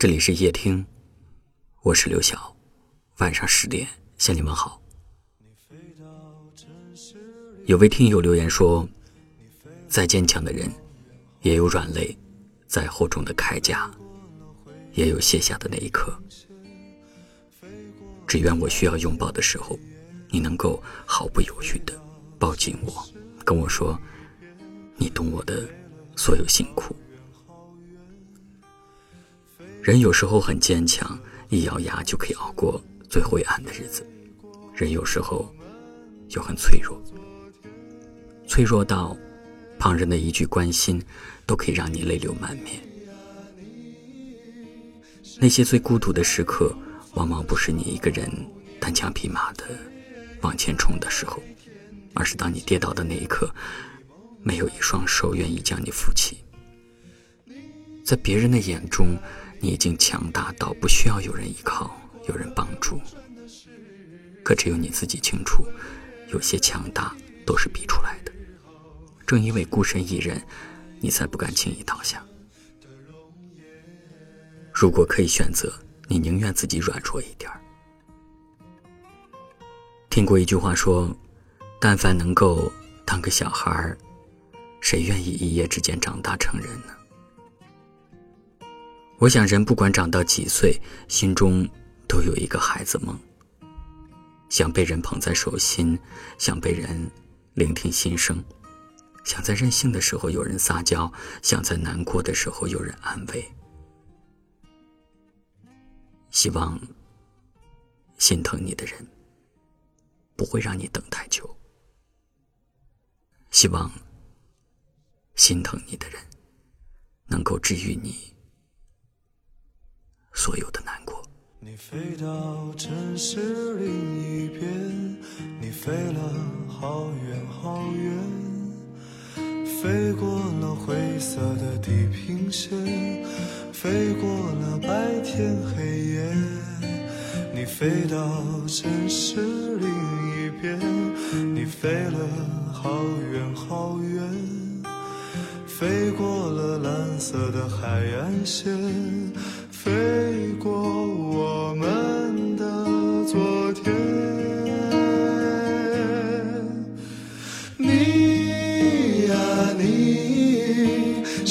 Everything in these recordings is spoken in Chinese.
这里是夜听，我是刘晓。晚上十点向你们好。有位听友留言说：“再坚强的人，也有软肋；再厚重的铠甲，也有卸下的那一刻。只愿我需要拥抱的时候，你能够毫不犹豫的抱紧我，跟我说，你懂我的所有辛苦。”人有时候很坚强，一咬牙就可以熬过最灰暗的日子；人有时候又很脆弱，脆弱到旁人的一句关心都可以让你泪流满面。那些最孤独的时刻，往往不是你一个人单枪匹马的往前冲的时候，而是当你跌倒的那一刻，没有一双手愿意将你扶起。在别人的眼中。你已经强大到不需要有人依靠，有人帮助。可只有你自己清楚，有些强大都是逼出来的。正因为孤身一人，你才不敢轻易倒下。如果可以选择，你宁愿自己软弱一点儿。听过一句话说：“但凡能够当个小孩儿，谁愿意一夜之间长大成人呢？”我想，人不管长到几岁，心中都有一个孩子梦。想被人捧在手心，想被人聆听心声，想在任性的时候有人撒娇，想在难过的时候有人安慰。希望心疼你的人不会让你等太久。希望心疼你的人能够治愈你。所有的难过。你飞到城市另一边，你飞了好远好远，飞过了灰色的地平线，飞过了白天黑夜。你飞到城市另一边，你飞了好远好远，飞过了蓝色的海岸线。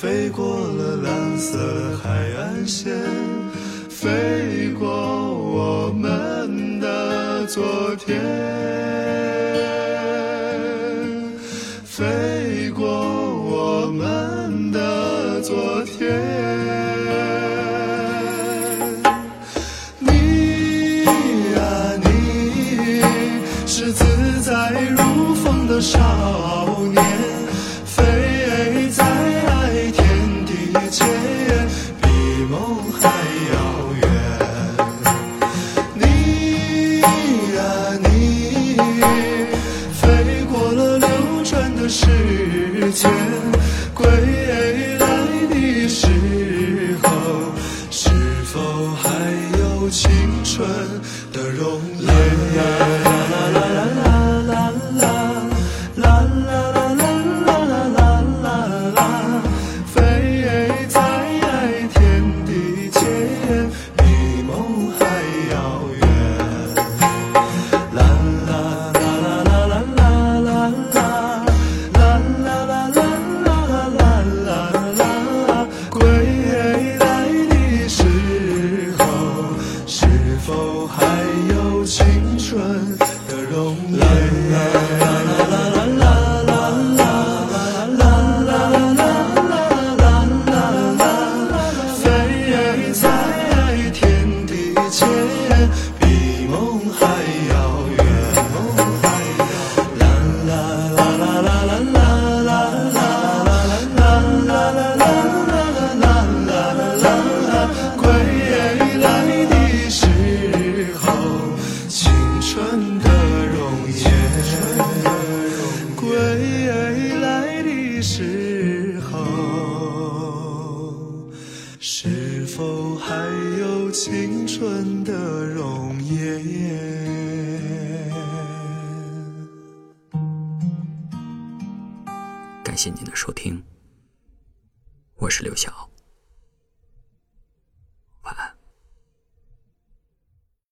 飞过了蓝色海岸线，飞过我们的昨天，时。间，该来的时候是否还有青春的容颜？感谢您的收听，我是刘晓。